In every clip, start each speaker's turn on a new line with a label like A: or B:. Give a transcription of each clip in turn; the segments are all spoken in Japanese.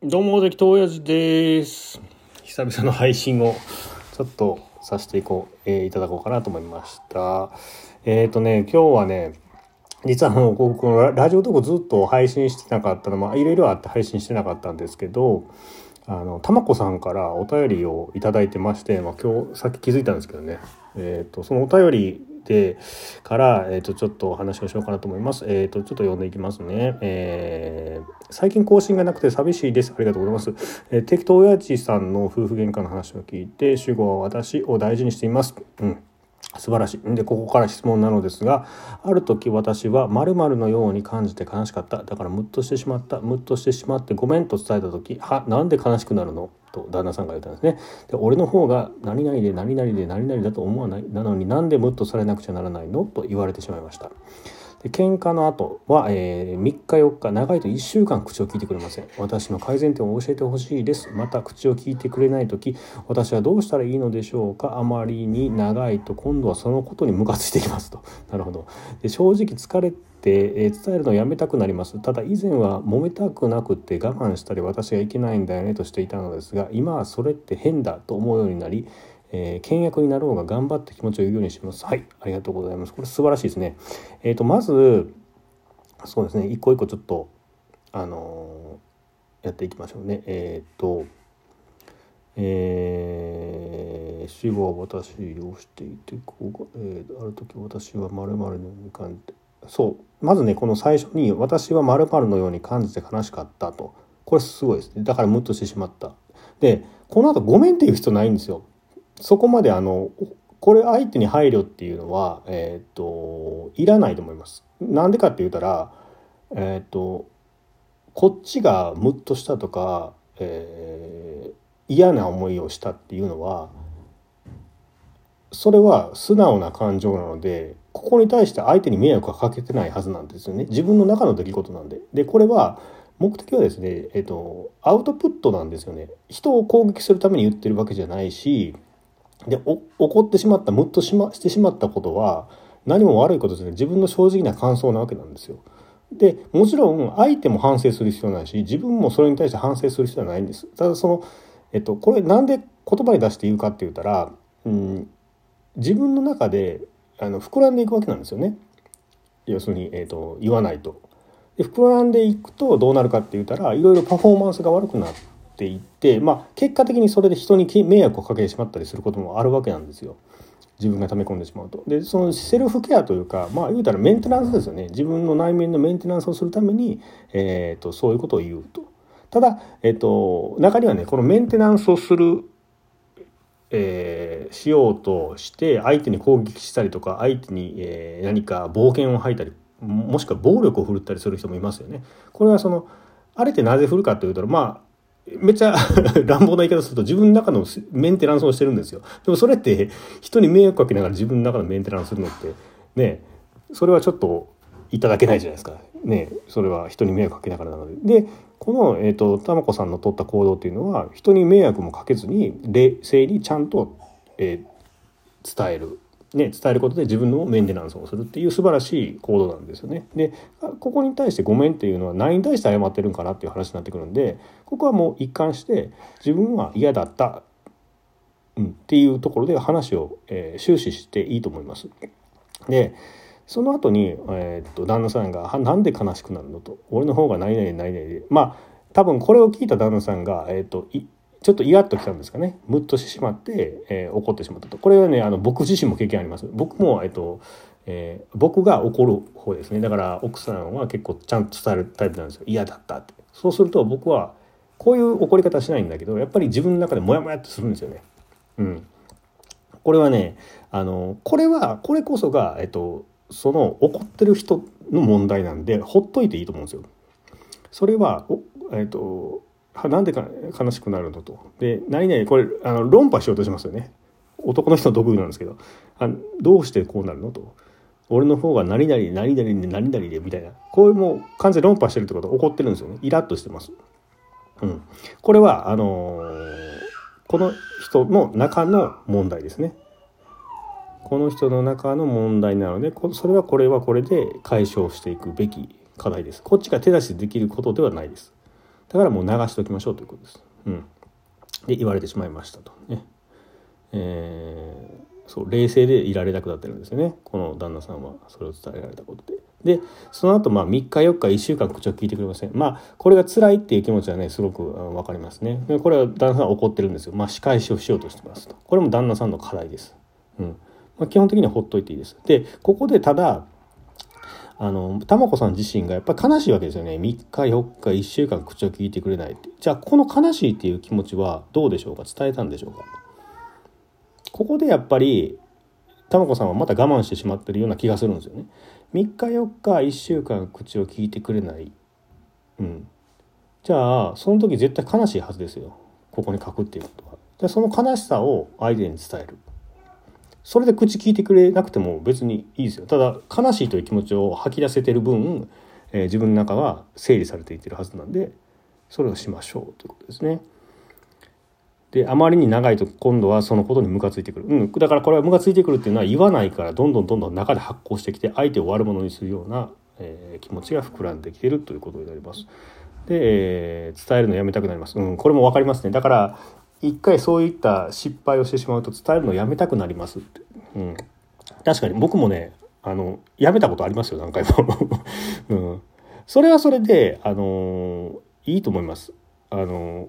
A: どうも、関東親父です。久々の配信をちょっとさせていこう、えーいただこうかなと思いました。えっ、とね、今日はね、実はもう僕このラジオトークずっと配信してなかったのまあいろいろあって配信してなかったんですけど、あの、たまこさんからお便りをいただいてまして、まあ今日さっき気づいたんですけどね、えっ、と、そのお便りでから、えー、とちょっとお話をしようかなと思います。えっ、とちょっと読んでいきますね。えー最近更新がなくて寂しいです。ありがとうございます。えー、適当親父さんの夫婦喧嘩の話を聞いて主語は私を大事にしています。うん。素晴らしい。で、ここから質問なのですが、ある時私は〇〇のように感じて悲しかった。だからムッとしてしまった。ムッとしてしまってごめんと伝えた時、は、なんで悲しくなるの？と旦那さんが言ったんですね。で、俺の方が何々で何々で何々だと思わない？なのになんでムッとされなくちゃならないの？と言われてしまいました。で喧嘩の後は、えー3日4日長いと1週間口を聞いてくれません。私の改善点を教えてほしいです。また口を聞いてくれない時私はどうしたらいいのでしょうか。あまりに長いと今度はそのことにムカついてきますと。なるほど。で正直疲れて、えー伝えるのをやめたくなります。ただ以前は揉めたくなくて我慢したり私がいけないんだよねとしていたのですが今はそれって変だと思うようになりえー、倹約になろうが頑張って気持ちを言うようにします。はい、ありがとうございます。これ素晴らしいですね。えっ、とまずそうですね、一個一個ちょっとあのーやっていきましょうね。えっ、と。えー、死後は私をしていてこうが、えーある時私は〇〇のように感じてそうまずねこの最初に「私は〇〇のように感じて悲しかった」とこれすごいですねだからムッとしてしまったでこの後ごめんっていう必要ないんですよそこまであのこれ相手に配慮っていうのはえっ、といらないと思いますなんでかって言ったらえっ、とこっちがムッとしたとか、えー嫌な思いをしたっていうのはそれは素直な感情なのでここに対して相手に迷惑はかけてないはずなんですよね自分の中の出来事なんで。でこれは目的はですね、えっと、アウトプットなんですよね。人を攻撃するために言ってるわけじゃないしで怒ってしまったムッとし,、ま、してしまったことは何も悪いことですね自分の正直な感想なわけなんですよ。でもちろん相手も反省する必要ないし自分もそれに対して反省する必要はないんです。ただそのえっと、これなんで言葉に出して言うかって言ったら、うん、自分の中であの膨らんでいくわけなんですよね。要するに、えっと、言わないと。で膨らんでいくとどうなるかって言ったらいろいろパフォーマンスが悪くなってていって、まあ、結果的にそれで人に迷惑をかけてしまったりすることもあるわけなんですよ。自分が溜め込んでしまうと。でそのセルフケアというかまあ言うたらメンテナンスですよね自分の内面のメンテナンスをするために、えー、とそういうことを言うと。ただ、えっと、中にはねこのメンテナンスをする、えーしようとして相手に攻撃したりとか相手に、え何か暴言を吐いたりももしくは暴力を振るったりする人もいますよね。これはそのあれってなぜ振るかというとまあめっちゃ 乱暴な言い方すると自分の中のメンテナンスをしてるんですよ。でもそれって人に迷惑かけながら自分の中のメンテナンスするのってねそれはちょっといただけないじゃないですか。ねそれは人に迷惑かけながらなので。でこの、えー、とたまこさんの取った行動っていうのは人に迷惑もかけずに冷静にちゃんと、えー伝える、ね、伝えることで自分のメンテナンスをするっていう素晴らしい行動なんですよね。でここに対して「ごめん」っていうのは何に対して謝ってるんかなっていう話になってくるんでここはもう一貫して自分は嫌だった、うん、っていうところで話を、えー終始していいと思います。でその後に、えーっと旦那さんがは「なんで悲しくなるの?」と「俺の方が何々何々で」まあ多分これを聞いた旦那さんが、えーっといちょっとイラッときたんですかね。ムッとしてしまって、えー怒ってしまったと。これはねあの僕自身も経験あります。僕も、えっとえー僕が怒る方ですね。だから奥さんは結構ちゃんと伝えるタイプなんですよ。嫌だったって。そうすると僕はこういう怒り方しないんだけどやっぱり自分の中でモヤモヤっとするんですよね。うん。これはねあのこれはこれこそが、えっと、その怒ってる人の問題なんでほっといていいと思うんですよ。それはおえっとなんでか悲しくなるのと。で何々これあの論破しようとしますよね。男の人の得意なんですけどあどうしてこうなるのと。俺の方が何々何々で何々でみたいなこういうもう完全論破してるってことは怒ってるんですよねイラッとしてます。うん、これはあのーこの人の中の問題ですね。この人の中の問題なのでそれはこれはこれで解消していくべき課題です。こっちが手出しできることではないです。だからもう流しておきましょうということです。うん、で言われてしまいましたと。ね。えー、そう冷静でいられなくなってるんですよね。この旦那さんは。それを伝えられたことで。でその後まあ3日4日1週間口を聞いてくれません。まあこれが辛いっていう気持ちはねすごく分かりますね。これは旦那さん怒ってるんですよ。まあ仕返しをしようとしてますと。これも旦那さんの課題です、うん。まあ、基本的にはほっといていいです。でここでただあの玉子さん自身がやっぱり悲しいわけですよね。3日4日1週間口を聞いてくれないって。じゃあこの悲しいっていう気持ちはどうでしょうか？伝えたんでしょうか？ここでやっぱり玉子さんはまた我慢してしまってるような気がするんですよね。3日4日1週間口を聞いてくれない、うん、じゃあその時絶対悲しいはずですよ。ここに書くっていうことは。でその悲しさを相手に伝える。それで口聞いてくれなくても別にいいですよ。ただ悲しいという気持ちを吐き出せてる分、えー、自分の中は整理されていってるはずなんでそれをしましょうということですね。であまりに長いと今度はそのことにムカついてくる、うん、だからこれはムカついてくるっていうのは言わないからどんどんどんどん中で発酵してきて相手を悪者にするような、えー、気持ちが膨らんできてるということになります。で、えー、伝えるのやめたくなります、うん、これも分かりますねだから一回そういった失敗をしてしまうと伝えるのやめたくなりますって、うん、確かに僕もねあのやめたことありますよ何回も、うん、それはそれであのいいと思います。あの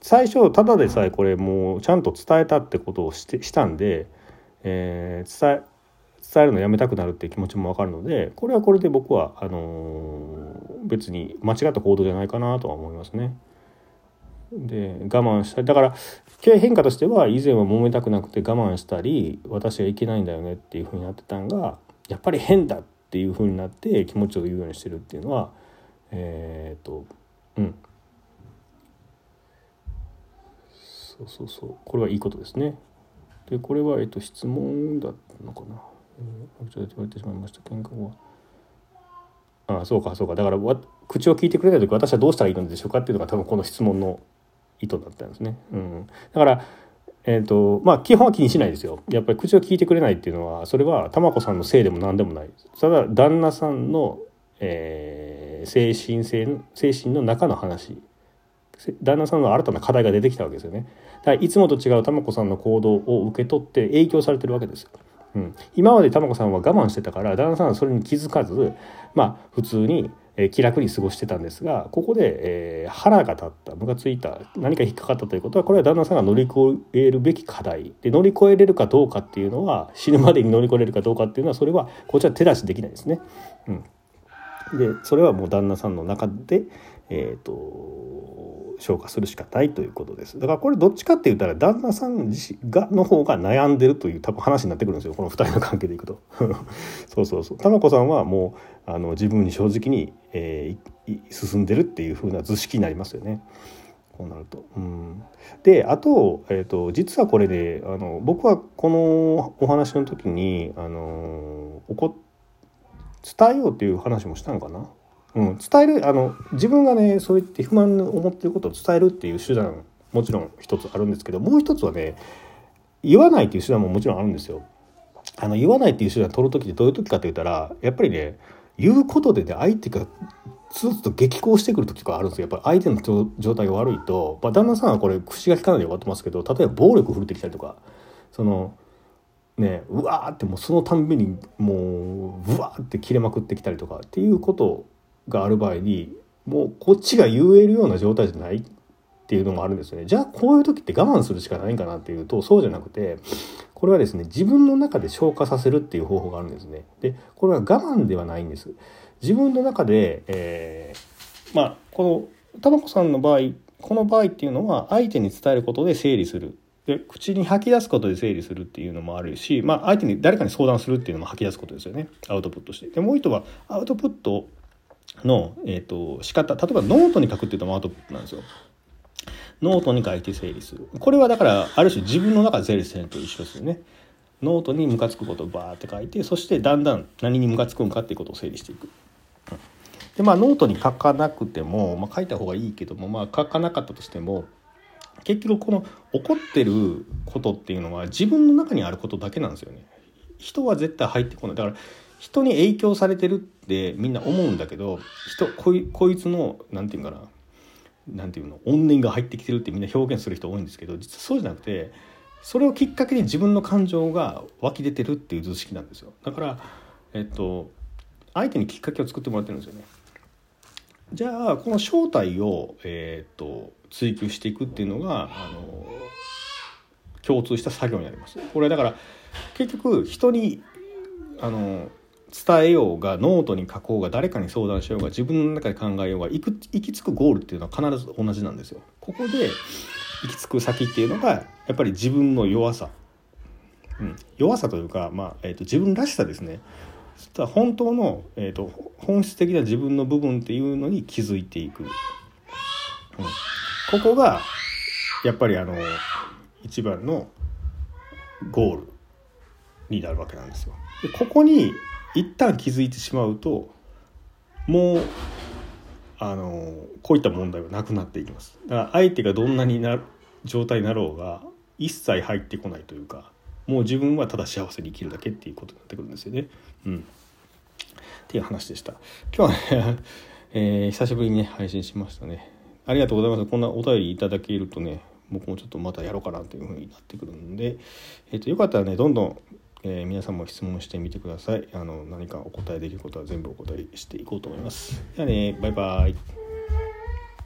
A: 最初ただでさえこれもうちゃんと伝えたってことをしてしたんで、えー、伝え伝えるのやめたくなるっていう気持ちも分かるのでこれはこれで僕はあのー、別に間違った行動じゃないかなとは思いますね。で我慢したりだから経変化としては以前は揉めたくなくて我慢したり私はいけないんだよねっていうふうになってたんがやっぱり変だっていうふうになって気持ちを言うようにしてるっていうのはえっ、とうんそうそうそうこれはいいことですね。でこれは、えっと、質問だったのかな。ちょっと言われてしまいました喧嘩は。ああそうかそうかだから口を聞いてくれない時私はどうしたらいいのでしょうかっていうのが多分この質問の意図だったんですね。うん、だからえーとまあ、基本は気にしないですよやっぱり口を聞いてくれないっていうのはそれは玉子さんのせいでも何でもないただ旦那さんの、えー、精神性精神の中の話旦那さんの新たな課題が出てきたわけですよね。だからいつもと違う玉子さんの行動を受け取って影響されてるわけですよ。うん、今まで玉子さんは我慢してたから旦那さんはそれに気づかずまあ普通にえ気楽に過ごしてたんですがここで、えー、腹が立ったムカついた何か引っかかったということはこれは旦那さんが乗り越えるべき課題。で乗り越えれるかどうかっていうのは死ぬまでに乗り越えれるかどうかっていうのはそれはこちら手出しできないですね。うん、でそれはもう旦那さんの中で、えーと、消化するしかないということです。だからこれどっちかって言ったら旦那さん自身がの方が悩んでるという多分話になってくるんですよ。この2人の関係でいくと。そうそうそう。玉子さんはもうあの自分に正直に、えー、進んでるっていう風な図式になりますよね。こうなると。うん、であと,、えーと、実はこれであの僕はこのお話の時にあの怒伝えようっていう話もしたのかな？うん、伝えるあの自分がねそう言って不満に思ってることを伝えるっていう手段もちろん一つあるんですけどもう一つはね言わないっていう手段ももちろんあるんですよ。あの言わないっていう手段取る時ってどういう時かって言ったらやっぱりね言うことでね相手がずっと激高してくる時とかあるんですよやっぱ相手の状態が悪いと、まあ、旦那さんはこれ口が利かないで終わってますけど例えば暴力振るってきたりとかそのねうわーってもうそのたんびにもううわーって切れまくってきたりとかっていうことがある場合にもうこっちが言えるような状態じゃないっていうのもあるんですよね。じゃあこういう時って我慢するしかないんかなっていうとそうじゃなくてこれはですね自分の中で消化させるっていう方法があるんですね。でこれは我慢ではないんです。自分の中で、えー、まあこのタバコさんの場合この場合っていうのは相手に伝えることで整理するで口に吐き出すことで整理するっていうのもあるし、まあ、相手に誰かに相談するっていうのも吐き出すことですよねアウトプットして。でもう一つはアウトプットの、えーと、仕方例えばノートに書くっていうのもアウトプットなんですよ。ノートに書いて整理する。これはだからある種自分の中で整理すると一緒ですよね。ノートにムカつくことをバーって書いてそしてだんだん何にムカつくんかっていうことを整理していく。でまあノートに書かなくても、まあ、書いた方がいいけども、まあ、書かなかったとしても結局この怒ってることっていうのは自分の中にあることだけなんですよね。人は絶対入ってこない。だから人に影響されてるってみんな思うんだけど人こいこいつの何て言うかななんていうの怨念が入ってきてるってみんな表現する人多いんですけど実はそうじゃなくてそれをきっかけに自分の感情が湧き出てるっていう図式なんですよ。だからえっと相手にきっかけを作ってもらってるんですよね。じゃあこの正体を、えー、と追求していくっていうのがあの共通した作業になります。これだから結局人にあの伝えようがノートに書こうが誰かに相談しようが自分の中で考えようが行く行き着くゴールっていうのは必ず同じなんですよ。ここで行き着く先っていうのがやっぱり自分の弱さ、うん、弱さというか、まあえーと、自分らしさですね。本当の、えーと、と本質的な自分の部分っていうのに気づいていく、うん、ここがやっぱりあの一番のゴールになるわけなんですよ。でここに一旦気づいてしまうともうあのこういった問題はなくなっていきます。だから相手がどんなにな状態になろうが一切入ってこないというかもう自分はただ幸せに生きるだけっていうことになってくるんですよね。うん、っていう話でした。今日はね えー、久しぶりにね配信しましたね。ありがとうございます。こんなお便りいただけるとね僕もちょっとまたやろうかなというふうになってくるんで、えーと、よかったらねどんどん、えー、皆さんも質問してみてください。あの何かお答えできることは全部お答えしていこうと思います。じゃあねバイバイ。